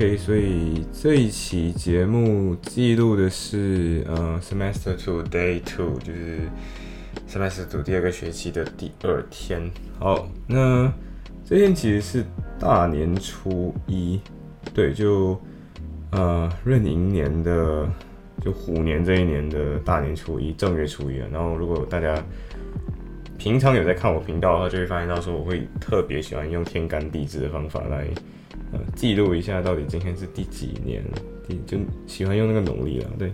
OK，所以这一期节目记录的是呃 Semester Two Day Two，就是 Semester Two 第二个学期的第二天。好，那这天其实是大年初一，对，就呃闰寅年的就虎年这一年的大年初一，正月初一啊。然后如果大家平常有在看我频道的话，就会发现到说我会特别喜欢用天干地支的方法来。呃，记录一下到底今天是第几年，第就喜欢用那个农历了。对，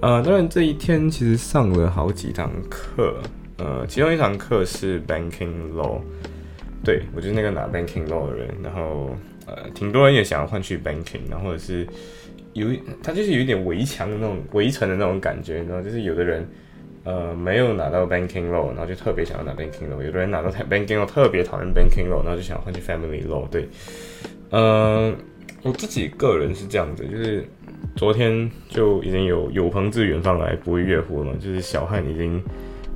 呃，当然这一天其实上了好几堂课，呃，其中一堂课是 Banking Law，对我就是那个拿 Banking Law 的人，然后呃，挺多人也想要换去 Banking，然后或者是有他就是有一点围墙的那种围城的那种感觉，然后就是有的人呃没有拿到 Banking Law，然后就特别想要拿 Banking Law，有的人拿到 Banking Law 特别讨厌 Banking Law，然后就想换去 Family Law，对。嗯，我自己个人是这样子，就是昨天就已经有有朋自远方来，不亦乐乎了嘛。就是小汉已经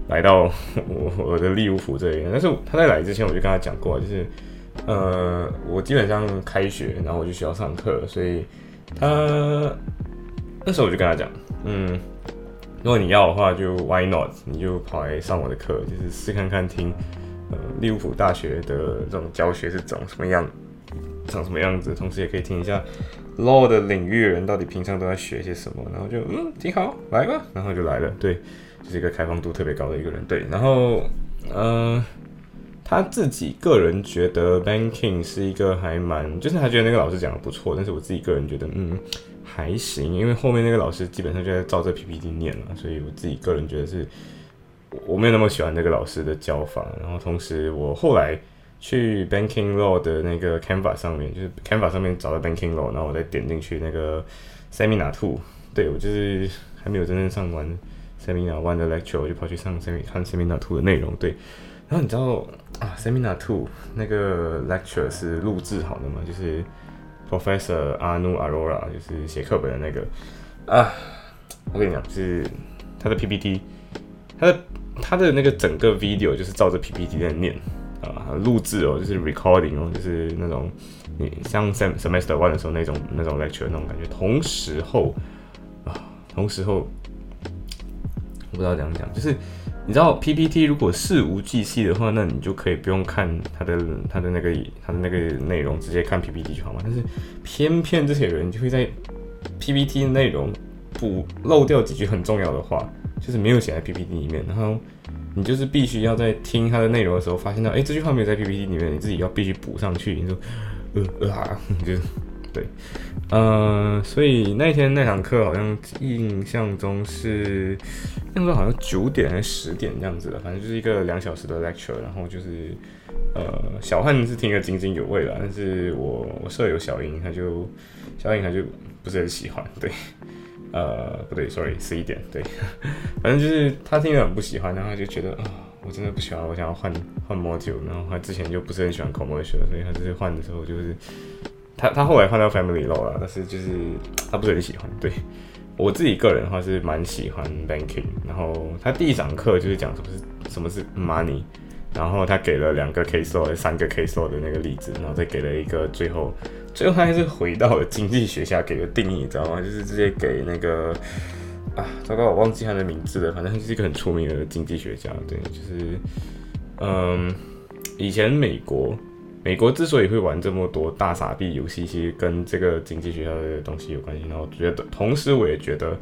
来到我我的利物浦这里，但是他在来之前我就跟他讲过，就是呃，我基本上开学，然后我就需要上课，所以他那时候我就跟他讲，嗯，如果你要的话，就 Why not？你就跑来上我的课，就是试看看听呃利物浦大学的这种教学是长什么样。长什么样子，同时也可以听一下 law 的领域人到底平常都在学些什么，然后就嗯挺好，来吧，然后就来了，对，就是一个开放度特别高的一个人，对，然后呃他自己个人觉得 banking 是一个还蛮，就是他觉得那个老师讲的不错，但是我自己个人觉得嗯还行，因为后面那个老师基本上就在照这 PPT 念了，所以我自己个人觉得是我没有那么喜欢那个老师的教法，然后同时我后来。去 Banking Law 的那个 Canva 上面，就是 Canva 上面找到 Banking Law，然后我再点进去那个 Seminar Two，对我就是还没有真正上完 Seminar One 的 Lecture，我就跑去上 Seminar 看 Seminar Two 的内容，对。然后你知道啊，Seminar Two 那个 Lecture 是录制好的嘛？就是 Professor Anu Arora，就是写课本的那个啊。我跟你讲，是他的 PPT，他的他的那个整个 video 就是照着 PPT 在念。啊，录制哦，就是 recording 哦，就是那种你像 sem semester one 的时候那种那种 lecture 那种感觉。同时候啊，同时候我不知道怎样讲，就是你知道 PPT 如果事无巨细的话，那你就可以不用看它的它的那个它的那个内容，直接看 PPT 就好嘛。但是偏偏这些人就会在 PPT 内容补漏掉几句很重要的话，就是没有写在 PPT 里面，然后。你就是必须要在听他的内容的时候，发现到，哎，这句话没有在 PPT 里面，你自己要必须补上去。你说，呃呃啊，就对，呃，所以那天那堂课好像印象中是，那时候好像九点还是十点这样子的，反正就是一个两小时的 lecture，然后就是，呃，小汉是听得津津有味的，但是我我舍友小英他就，小英他就不是很喜欢，对。呃，不对，sorry，十一点，对，反正就是他听了很不喜欢，然后他就觉得啊，我真的不喜欢，我想要换换 module，然后他之前就不是很喜欢 commercial，所以他就是换的时候就是他他后来换到 family law 了，但是就是他不是很喜欢。对我自己个人的话是蛮喜欢 banking，然后他第一堂课就是讲什么是什么是 money，然后他给了两个 case law、三个 case law 的那个例子，然后再给了一个最后。最后还是回到了经济学家给的定义，你知道吗？就是直接给那个啊，糟糕，我忘记他的名字了。反正他是一个很出名的经济学家。对，就是嗯，以前美国，美国之所以会玩这么多大傻逼游戏，其实跟这个经济学家的东西有关系。然后觉得，同时我也觉得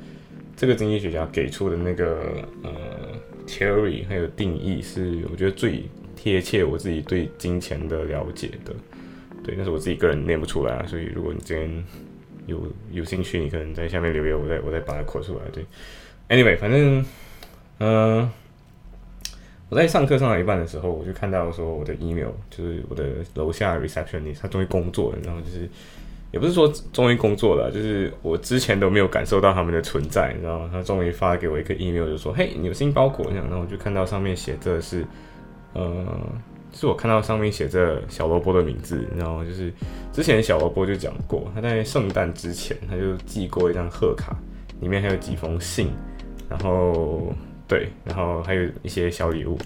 这个经济学家给出的那个呃 theory 还有定义，是我觉得最贴切我自己对金钱的了解的。对，但是我自己个人念不出来啊，所以如果你今天有有兴趣，你可能在下面留言，我再我再把它扩出来。对，anyway，反正，嗯，我在上课上到一半的时候，我就看到说我的 email，就是我的楼下 receptionist，他终于工作了，然后就是也不是说终于工作了，就是我之前都没有感受到他们的存在，然后？他终于发给我一个 email，就说：“嘿，你有新包裹。”，然后我就看到上面写着是，呃，是我看到上面写着小萝卜的名字，然后就是之前小萝卜就讲过，他在圣诞之前他就寄过一张贺卡，里面还有几封信，然后对，然后还有一些小礼物。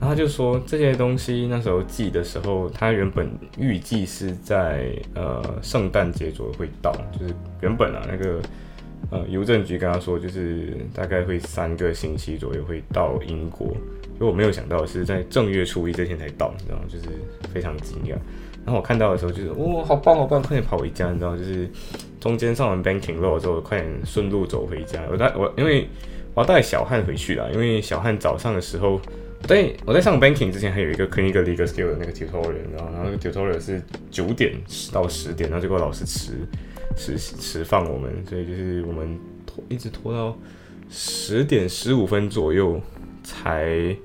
然后他就说这些东西那时候寄的时候，他原本预计是在呃圣诞节左右会到，就是原本啊那个呃邮政局跟他说，就是大概会三个星期左右会到英国。就我没有想到是在正月初一这天才到，你知道吗？就是非常惊讶。然后我看到的时候就是哇，好棒好棒，快点跑回家，你知道就是中间上完 banking 路之后，快点顺路走回家。我带我因为我要带小汉回去啦，因为小汉早上的时候。对，我在上 banking 之前还有一个 clinical legal skill 的那个 tutorial，然后然后那个 tutorial 是九点到十点，然后结果老师迟迟迟放我们，所以就是我们拖一直拖到十点十五分左右才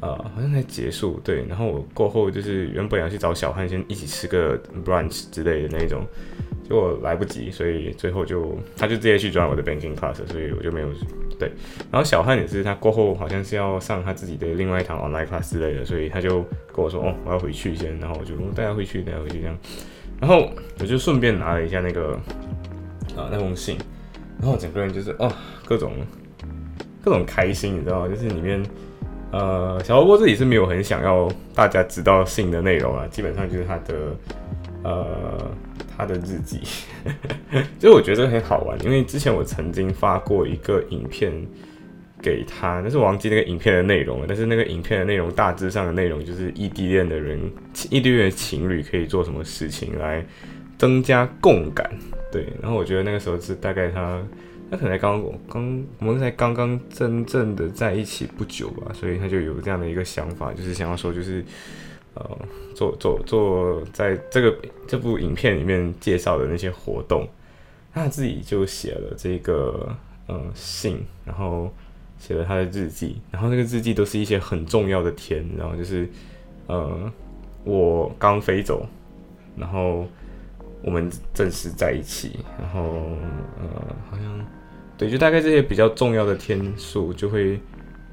呃好像才结束。对，然后我过后就是原本要去找小汉先一起吃个 brunch 之类的那一种。结果来不及，所以最后就他就直接去转我的 banking class，所以我就没有对。然后小汉也是，他过后好像是要上他自己的另外一堂 online class 之类的，所以他就跟我说：“哦，我要回去先。”然后我就带他回去，带他回去这样。然后我就顺便拿了一下那个啊那封信，然后整个人就是哦各种各种开心，你知道吗？就是里面呃小萝卜自己是没有很想要大家知道信的内容啊，基本上就是他的呃。他的日记，其实我觉得很好玩，因为之前我曾经发过一个影片给他，但是我忘记那个影片的内容了。但是那个影片的内容大致上的内容就是异地恋的人，异地恋的情侣可以做什么事情来增加共感。对，然后我觉得那个时候是大概他，他可能刚刚我们才刚刚真正的在一起不久吧，所以他就有这样的一个想法，就是想要说就是。呃，做做做，在这个这部影片里面介绍的那些活动，他自己就写了这个呃信，然后写了他的日记，然后那个日记都是一些很重要的天，然后就是呃我刚飞走，然后我们正式在一起，然后呃好像对，就大概这些比较重要的天数就会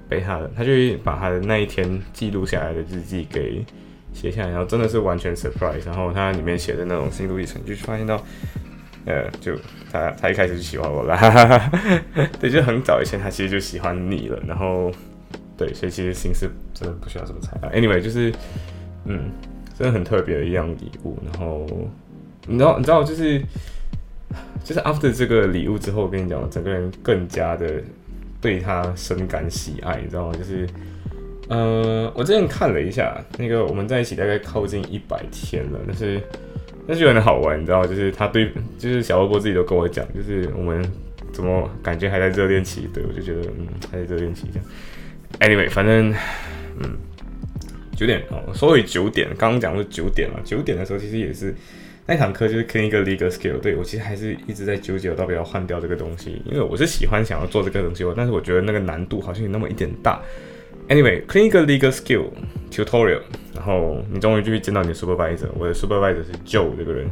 被他的，他就会把他的那一天记录下来的日记给。写下来，然后真的是完全 surprise。然后他里面写的那种心路历程，就发现到，呃，就他他一开始就喜欢我了，对，就很早以前他其实就喜欢你了。然后，对，所以其实心思真的不需要这么猜啊。Anyway，就是，嗯，真的很特别的一样礼物。然后，你知道，你知道，就是，就是 after 这个礼物之后，我跟你讲，整个人更加的对他深感喜爱，你知道吗？就是。呃，我之前看了一下，那个我们在一起大概靠近一百天了，但是但是有点好玩，你知道就是他对，就是小波波自己都跟我讲，就是我们怎么感觉还在热恋期？对我就觉得，嗯，还在热恋期这样。Anyway，反正，嗯，九点哦，说回九点，刚刚讲是九点嘛，九点的时候其实也是那堂课就是 clinical legal skill，对我其实还是一直在纠结，我到底要换掉这个东西，因为我是喜欢想要做这个东西，但是我觉得那个难度好像有那么一点大。Anyway, clinical legal skill tutorial，然后你终于就会见到你的 supervisor。我的 supervisor 是 Joe 这个人，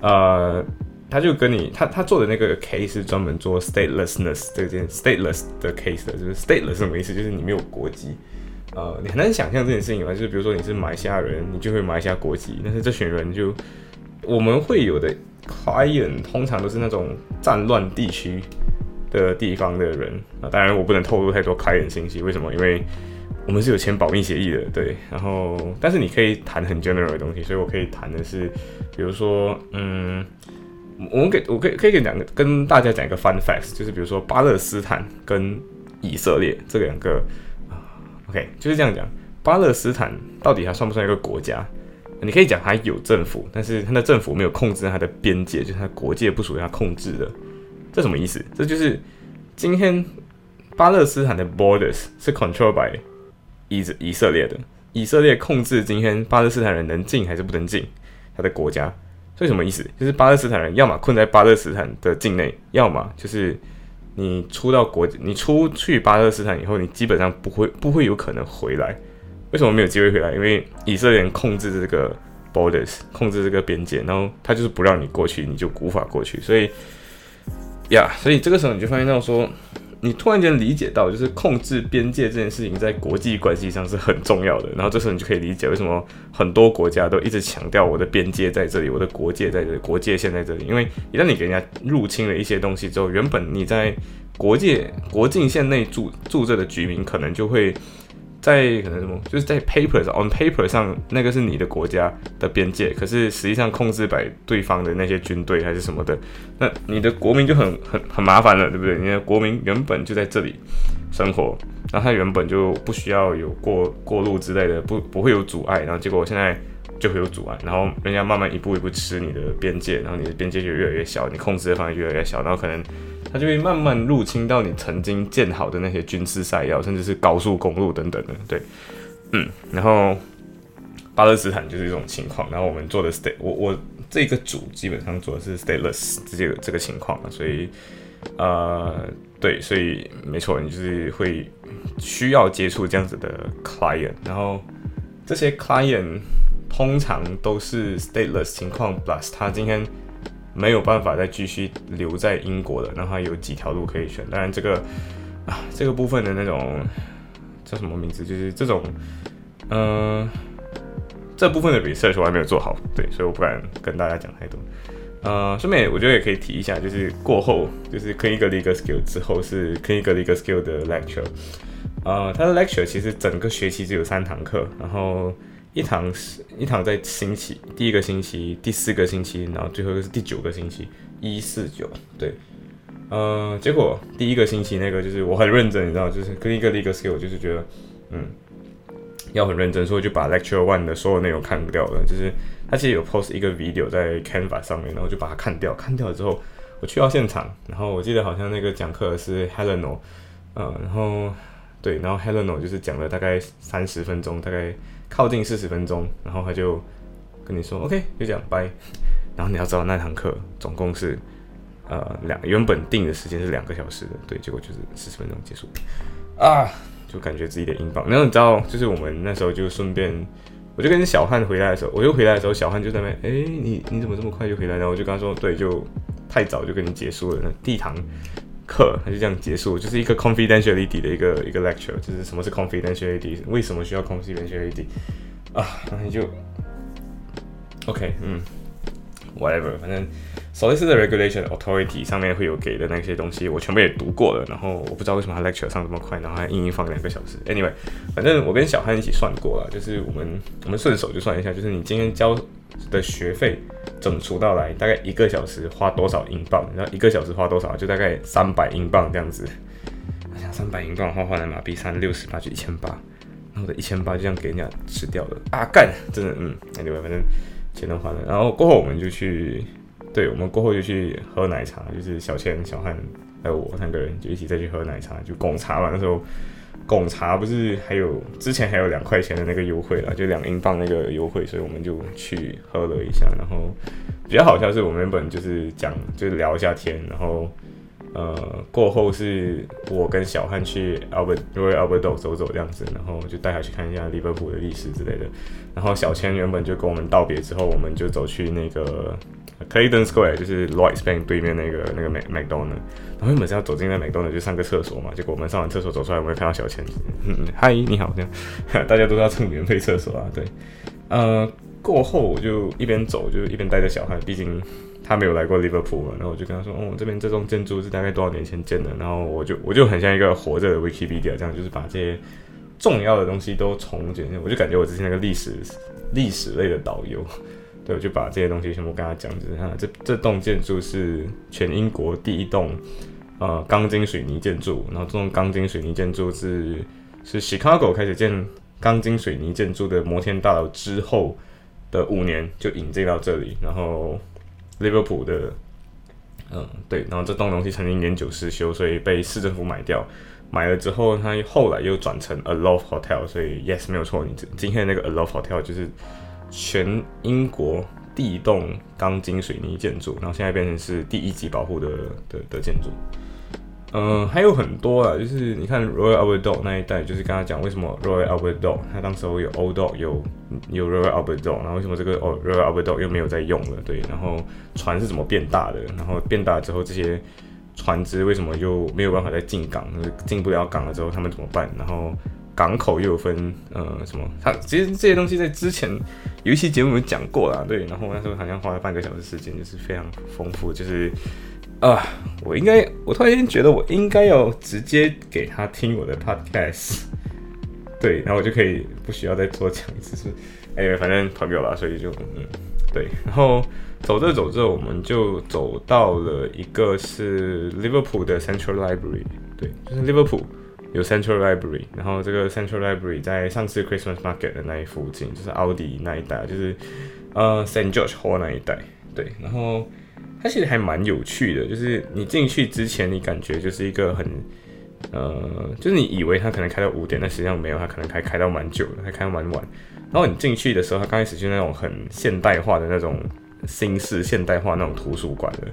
呃，他就跟你他他做的那个 case 是专门做 statelessness 这件 stateless 的 case 的，就是 stateless 什么意思？就是你没有国籍，呃，你很难想象这件事情吧？就是比如说你是马来西亚人，你就会马来西亚国籍，但是这群人就我们会有的 client 通常都是那种战乱地区。的地方的人啊，当然我不能透露太多 client 信息，为什么？因为我们是有签保密协议的，对。然后，但是你可以谈很 general 的东西，所以我可以谈的是，比如说，嗯，我们给我可以可以给两个跟大家讲一个 fun fact，就是比如说巴勒斯坦跟以色列这两个，OK，就是这样讲，巴勒斯坦到底它算不算一个国家？你可以讲它有政府，但是它的政府没有控制它的边界，就是它国界不属于它控制的。这什么意思？这就是今天巴勒斯坦的 borders 是 control by 以以色列的，以色列控制今天巴勒斯坦人能进还是不能进他的国家。所以什么意思？就是巴勒斯坦人要么困在巴勒斯坦的境内，要么就是你出到国，你出去巴勒斯坦以后，你基本上不会不会有可能回来。为什么没有机会回来？因为以色列人控制这个 borders，控制这个边界，然后他就是不让你过去，你就无法过去。所以，呀，所以这个时候你就发现到说，你突然间理解到，就是控制边界这件事情在国际关系上是很重要的。然后这时候你就可以理解为什么很多国家都一直强调我的边界在这里，我的国界在这里，国界线在这里。因为一旦你给人家入侵了一些东西之后，原本你在国界国境线内住住着的居民可能就会。在可能什么，就是在 papers on paper 上，那个是你的国家的边界，可是实际上控制摆对方的那些军队还是什么的，那你的国民就很很很麻烦了，对不对？你的国民原本就在这里生活，然后他原本就不需要有过过路之类的，不不会有阻碍，然后结果现在就会有阻碍，然后人家慢慢一步一步吃你的边界，然后你的边界就越来越小，你控制的范围越来越小，然后可能。它就会慢慢入侵到你曾经建好的那些军事赛要，甚至是高速公路等等的。对，嗯，然后巴勒斯坦就是这种情况。然后我们做的 state，我我这个组基本上做的是 stateless 这个这个情况所以，呃，对，所以没错，你就是会需要接触这样子的 client。然后这些 client 通常都是 stateless 情况，plus 他今天。没有办法再继续留在英国了，然后有几条路可以选。当然，这个啊，这个部分的那种叫什么名字？就是这种，嗯，这部分的 research 我还没有做好，对，所以我不敢跟大家讲太多。呃，顺便我觉得也可以提一下，就是过后就是 clinical legal skill 之后是 clinical legal skill 的 lecture。呃，他的 lecture 其实整个学期只有三堂课，然后。一堂是一堂在星期第一个星期第四个星期，然后最后一个是第九个星期一四九对，呃，结果第一个星期那个就是我很认真，你知道，就是跟一个一个 skill，就是觉得嗯要很认真，所以就把 lecture one 的所有内容看掉了。就是他其实有 post 一个 video 在 Canva 上面，然后就把它看掉。看掉了之后，我去到现场，然后我记得好像那个讲课是 Heleno，呃，然后对，然后 Heleno 就是讲了大概三十分钟，大概。靠近四十分钟，然后他就跟你说 OK，就这样拜。然后你要知道那堂课总共是呃两原本定的时间是两个小时的，对，结果就是四十分钟结束啊，就感觉自己的英镑。然后你知道，就是我们那时候就顺便，我就跟小汉回来的时候，我又回来的时候，小汉就在那边，哎，你你怎么这么快就回来？然后我就跟他说，对，就太早就跟你结束了。那第一堂。课它就这样结束，就是一个 confidentiality 的一个一个 lecture，就是什么是 confidentiality，为什么需要 confidentiality 啊？然后就 OK，嗯，whatever，反正 solicitor regulation authority 上面会有给的那些东西，我全部也读过了。然后我不知道为什么他 lecture 上这么快，然后还硬硬放两个小时。Anyway，反正我跟小汉一起算过了，就是我们我们顺手就算一下，就是你今天交的学费。整除到来大概一个小时花多少英镑？然后一个小时花多少？就大概三百英镑这样子。我想三百英镑换换来马币三六十八就一千八，然后的一千八就这样给人家吃掉了啊！干，真的嗯，anyway，反正钱都花了。然后过后我们就去，对我们过后就去喝奶茶，就是小千、小汉还有我三个人就一起再去喝奶茶，就拱茶嘛那时候。贡茶不是还有之前还有两块钱的那个优惠啦，就两英镑那个优惠，所以我们就去喝了一下。然后比较好笑是我们原本就是讲就是聊一下天，然后呃过后是我跟小汉去 Albert 因为 Albert 走走这样子，然后就带他去看一下利物浦的历史之类的。然后小千原本就跟我们道别之后，我们就走去那个。Clayton Square 就是 Lloyd's Bank 对面那个那个 Mac McDonald，然后原本是要走进那 McDonald 就上个厕所嘛，结果我们上完厕所走出来，我们看到小千，嗨，你好，这样，大家都要蹭免费厕所啊，对，呃，过后我就一边走就一边带着小汉，毕竟他没有来过 Liverpool 嘛，然后我就跟他说，哦，这边这栋建筑是大概多少年前建的，然后我就我就很像一个活着的 Wikipedia 这样，就是把这些重要的东西都重简，我就感觉我之前那个历史历史类的导游。对，我就把这些东西全部跟他讲，就是啊，这这栋建筑是全英国第一栋呃钢筋水泥建筑，然后这栋钢筋水泥建筑是是 Chicago 开始建钢筋水泥建筑的摩天大楼之后的五年就引进到这里，然后利物浦的嗯对，然后这栋东西曾经年久失修，所以被市政府买掉，买了之后它后来又转成 A Love Hotel，所以 Yes 没有错，你今天那个 A Love Hotel 就是。全英国第一栋钢筋水泥建筑，然后现在变成是第一级保护的的的建筑。嗯，还有很多啊，就是你看 Royal Albert Dock 那一代，就是跟他讲为什么 Royal Albert Dock 他当时候有 Old Dock 有有 Royal Albert Dock，然后为什么这个哦 Royal Albert Dock 又没有在用了？对，然后船是怎么变大的？然后变大之后这些船只为什么又没有办法再进港？进不了港了之后他们怎么办？然后港口又有分呃什么？他其实这些东西在之前有一期节目有讲过啦，对，然后那时候好像花了半个小时时间，就是非常丰富，就是。啊，我应该，我突然间觉得我应该要直接给他听我的 podcast，对，然后我就可以不需要再多讲一次，是，哎，反正朋友了，所以就，嗯，对，然后走着走着，我们就走到了一个是 Liverpool 的 Central Library，对，就是 Liverpool 有 Central Library，然后这个 Central Library 在上次 Christmas Market 的那一附近，就是奥迪那一带，就是呃 Saint George Hall 那一带，对，然后。它其实还蛮有趣的，就是你进去之前，你感觉就是一个很，呃，就是你以为它可能开到五点，但实际上没有，它可能开开到蛮久的，还开到蛮晚。然后你进去的时候，它刚开始就那种很现代化的那种新式现代化那种图书馆的，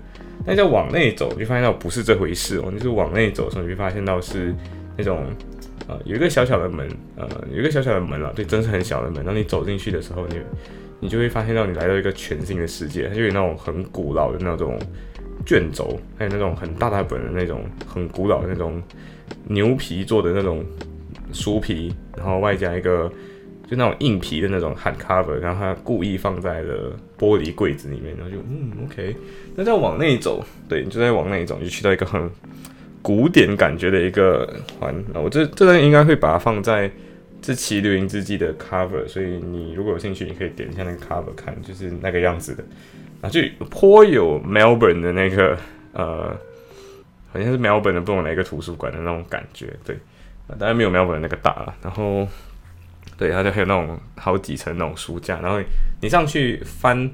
但再往内走，就发现到不是这回事哦。就是往内走的时候，你会发现到是那种，呃，有一个小小的门，呃，有一个小小的门了，对，真是很小的门。当你走进去的时候，你。你就会发现到你来到一个全新的世界，它就有那种很古老的那种卷轴，还有那种很大大本的那种很古老的那种牛皮做的那种书皮，然后外加一个就那种硬皮的那种 hard cover，然后它故意放在了玻璃柜子里面，然后就嗯 OK，那再往内走，对，你就在往内走，就去到一个很古典感觉的一个环，我这这段应该会把它放在。这期《绿茵之记》的 cover，所以你如果有兴趣，你可以点一下那个 cover 看，就是那个样子的，啊，就颇有 Melbourne 的那个呃，好像是 Melbourne 的不懂哪个图书馆的那种感觉，对，当然没有 Melbourne 那个大了，然后对，它就还有那种好几层那种书架，然后你上去翻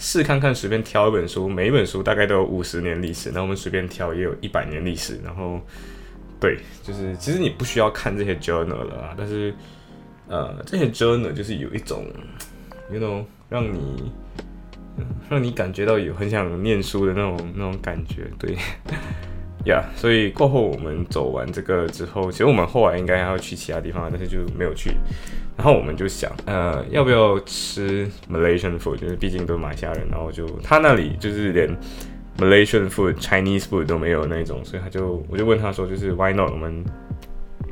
试看看，随便挑一本书，每一本书大概都有五十年历史，那我们随便挑也有一百年历史，然后。对，就是其实你不需要看这些 journal 了啊，但是呃，这些 journal 就是有一种，you know，让你让你感觉到有很想念书的那种那种感觉，对，呀，所以过后我们走完这个之后，其实我们后来应该要去其他地方，但是就没有去。然后我们就想，呃，要不要吃 Malaysian food？就是毕竟都马来西亚人，然后就他那里就是连。Malaysian food、Chinese food 都没有那种，所以他就我就问他说，就是 Why not 我们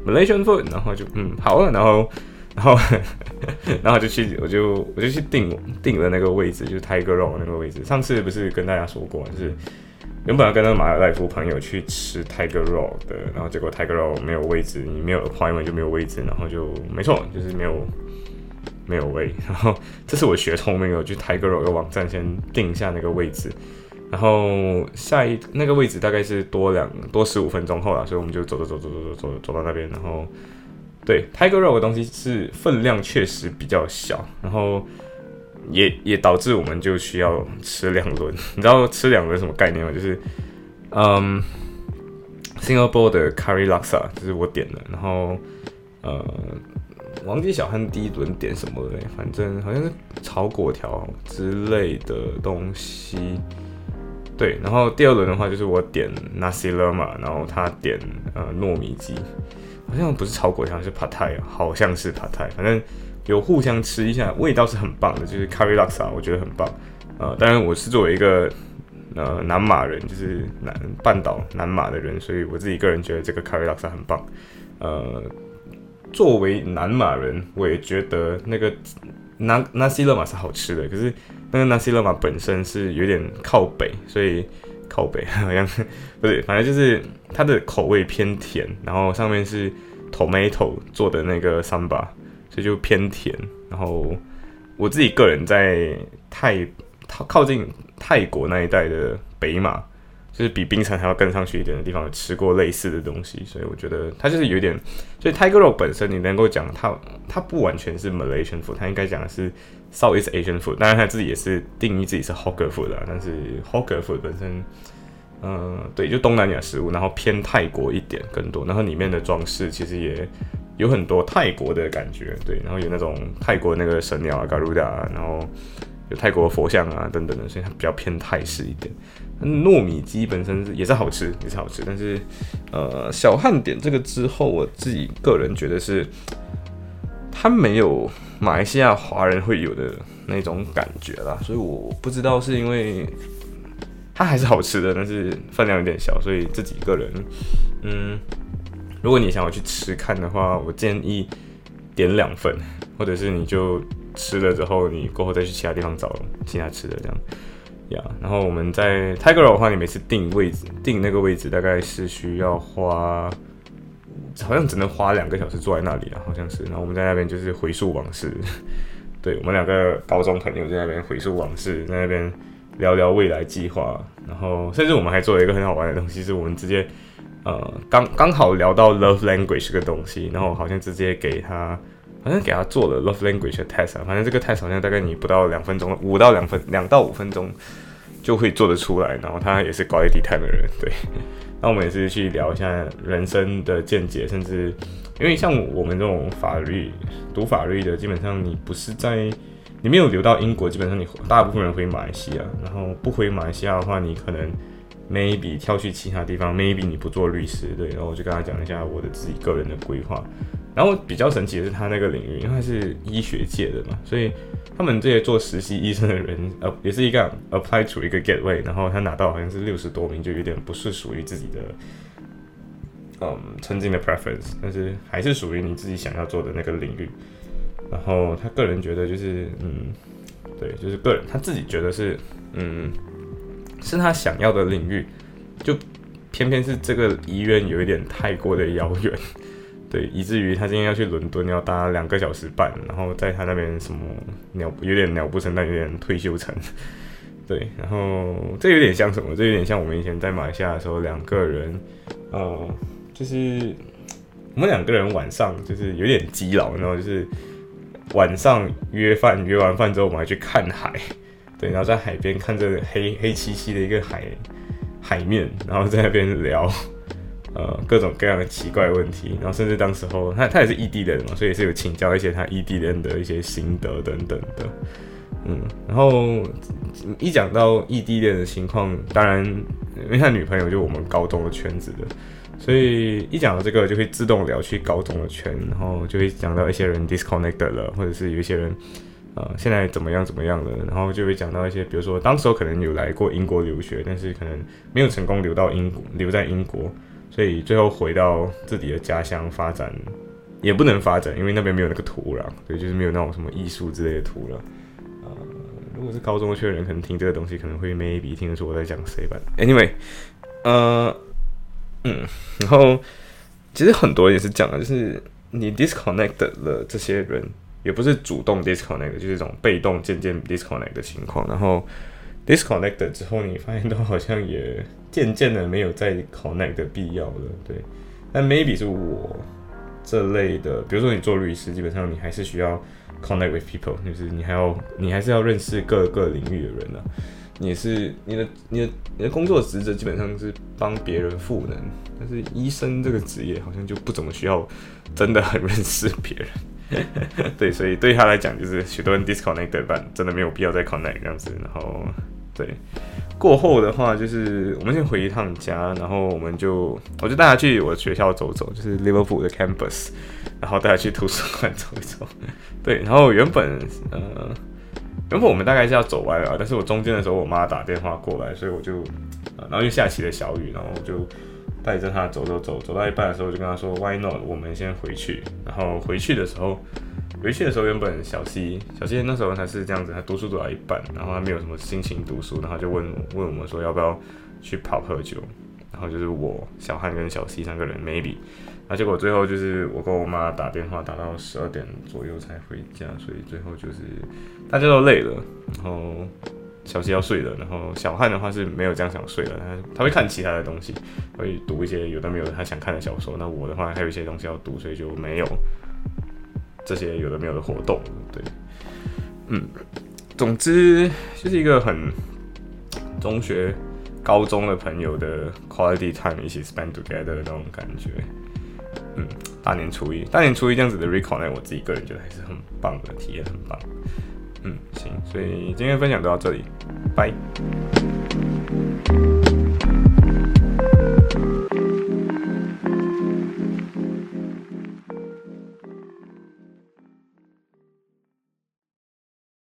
Malaysian food？然后就嗯好啊，然后然后 然后就去我就我就去订订了那个位置，就是 Tiger Rock 那个位置。上次不是跟大家说过，就是原本要跟那个马尔代夫朋友去吃 Tiger Roll 的，然后结果 Tiger Roll 没有位置，你没有 appointment 就没有位置，然后就没错，就是没有没有位。然后这是我学聪明，我去 Tiger Roll 的网站先定一下那个位置。然后下一那个位置大概是多两多十五分钟后了，所以我们就走走走走走走走走到那边。然后对，Tiger Roll 的东西是分量确实比较小，然后也也导致我们就需要吃两轮。你知道吃两轮什么概念吗？就是嗯，Singapore 的 Curry Laksa 就是我点的，然后呃，忘记小汉第一轮点什么了，反正好像是炒粿条之类的东西。对，然后第二轮的话就是我点 nasi lemak，然后他点呃糯米鸡，好像不是炒粿条，是 pad thai，好像是 pad thai，反正有互相吃一下，味道是很棒的，就是 curry laksa，我觉得很棒。呃，当然我是作为一个呃南马人，就是南半岛南马的人，所以我自己个人觉得这个 curry laksa 很棒。呃，作为南马人，我也觉得那个 na nasi lemak 是好吃的，可是。那个南西勒玛本身是有点靠北，所以靠北 好像不对，反正就是它的口味偏甜，然后上面是 tomato 做的那个 samba，所以就偏甜。然后我自己个人在泰靠近泰国那一带的北马。就是比冰城还要更上去一点的地方，吃过类似的东西，所以我觉得它就是有点。所以 Tiger 肉本身，你能够讲它，它不完全是 Malaysian food，它应该讲的是 Southeast Asian food。当然，它自己也是定义自己是 Hawker food 的，但是 Hawker food 本身，嗯，对，就东南亚食物，然后偏泰国一点更多，然后里面的装饰其实也有很多泰国的感觉，对，然后有那种泰国那个神鸟啊，Garuda，然后有泰国佛像啊等等的，所以它比较偏泰式一点。糯米鸡本身是也是好吃，也是好吃，但是呃小汉点这个之后，我自己个人觉得是它没有马来西亚华人会有的那种感觉啦，所以我不知道是因为它还是好吃的，但是分量有点小，所以自己个人嗯，如果你想要去吃看的话，我建议点两份，或者是你就。吃了之后，你过后再去其他地方找其他吃的，这样呀。然后我们在 Tiger 的话，你每次定位置，定那个位置大概是需要花，好像只能花两个小时坐在那里啊，好像是。然后我们在那边就是回溯往事，对我们两个高中朋友在那边回溯往事，在那边聊聊未来计划。然后甚至我们还做了一个很好玩的东西，是我们直接呃刚刚好聊到 Love Language 这个东西，然后好像直接给他。好像给他做了 love language 的 test 啊，反正这个 test 好像大概你不到两分钟，五到两分，两到五分钟就会做得出来。然后他也是高一低碳的人，对。那我们也是去聊一下人生的见解，甚至因为像我们这种法律读法律的，基本上你不是在你没有留到英国，基本上你大部分人回马来西亚，然后不回马来西亚的话，你可能 maybe 跳去其他地方，maybe 你不做律师，对。然后我就跟他讲一下我的自己个人的规划。然后比较神奇的是，他那个领域，因为他是医学界的嘛，所以他们这些做实习医生的人，呃，也是一个 apply to 一个 gateway，然后他拿到好像是六十多名，就有点不是属于自己的，嗯，曾经的 preference，但是还是属于你自己想要做的那个领域。然后他个人觉得就是，嗯，对，就是个人他自己觉得是，嗯，是他想要的领域，就偏偏是这个医院有一点太过的遥远。对，以至于他今天要去伦敦，要搭两个小时半，然后在他那边什么鸟有点鸟不生蛋，有点退休城。对，然后这有点像什么？这有点像我们以前在马来西亚的时候，两个人，呃，就是我们两个人晚上就是有点基佬，然后就是晚上约饭，约完饭之后我们还去看海，对，然后在海边看着黑黑漆漆的一个海海面，然后在那边聊。呃，各种各样的奇怪问题，然后甚至当时候他他也是异地恋嘛，所以也是有请教一些他异地人的一些心得等等的，嗯，然后一讲到异地恋的情况，当然因为他女朋友就我们高中的圈子的，所以一讲到这个就会自动聊去高中的圈，然后就会讲到一些人 disconnected 了，或者是有一些人呃现在怎么样怎么样的，然后就会讲到一些，比如说当时候可能有来过英国留学，但是可能没有成功留到英国留在英国。所以最后回到自己的家乡发展，也不能发展，因为那边没有那个土壤，所以就是没有那种什么艺术之类的土壤。呃，如果是高中的人，可能听这个东西可能会 maybe 听得出我在讲谁吧。Anyway，呃，嗯，然后其实很多也是讲的，就是你 disconnect 了这些人，也不是主动 disconnect，就是一种被动渐渐 disconnect 的情况。然后 disconnect 之后，你发现都好像也。渐渐的没有再 connect 的必要了，对。但 maybe 是我这类的，比如说你做律师，基本上你还是需要 connect with people，就是你还要你还是要认识各个领域的人呢。你是你的你的你的工作职责基本上是帮别人赋能，但是医生这个职业好像就不怎么需要真的很认识别人。对，所以对他来讲，就是许多人 disconnect 但真的没有必要再 connect 这样子，然后对。过后的话，就是我们先回一趟家，然后我们就我就带他去我学校走走，就是 Liverpool 的 campus，然后带他去图书馆走一走。对，然后原本呃原本我们大概是要走完了，但是我中间的时候我妈打电话过来，所以我就然后又下起了小雨，然后我就带着他走走走，走到一半的时候我就跟他说 Why not？我们先回去。然后回去的时候。回去的时候，原本小西小西那时候他是这样子，他读书读到一半，然后他没有什么心情读书，然后就问问我们说要不要去跑喝酒，然后就是我小汉跟小西三个人 maybe，那结果最后就是我跟我妈打电话打到十二点左右才回家，所以最后就是大家都累了，然后小西要睡了，然后小汉的话是没有这样想睡了，他他会看其他的东西，会读一些有的没有他想看的小说，那我的话还有一些东西要读，所以就没有。这些有的没有的活动，对，嗯，总之就是一个很中学、高中的朋友的 quality time 一起 spend together 的那种感觉，嗯，大年初一，大年初一这样子的 recall 呢，我自己个人觉得还是很棒的体验，很棒。嗯，行，所以今天分享就到这里，拜。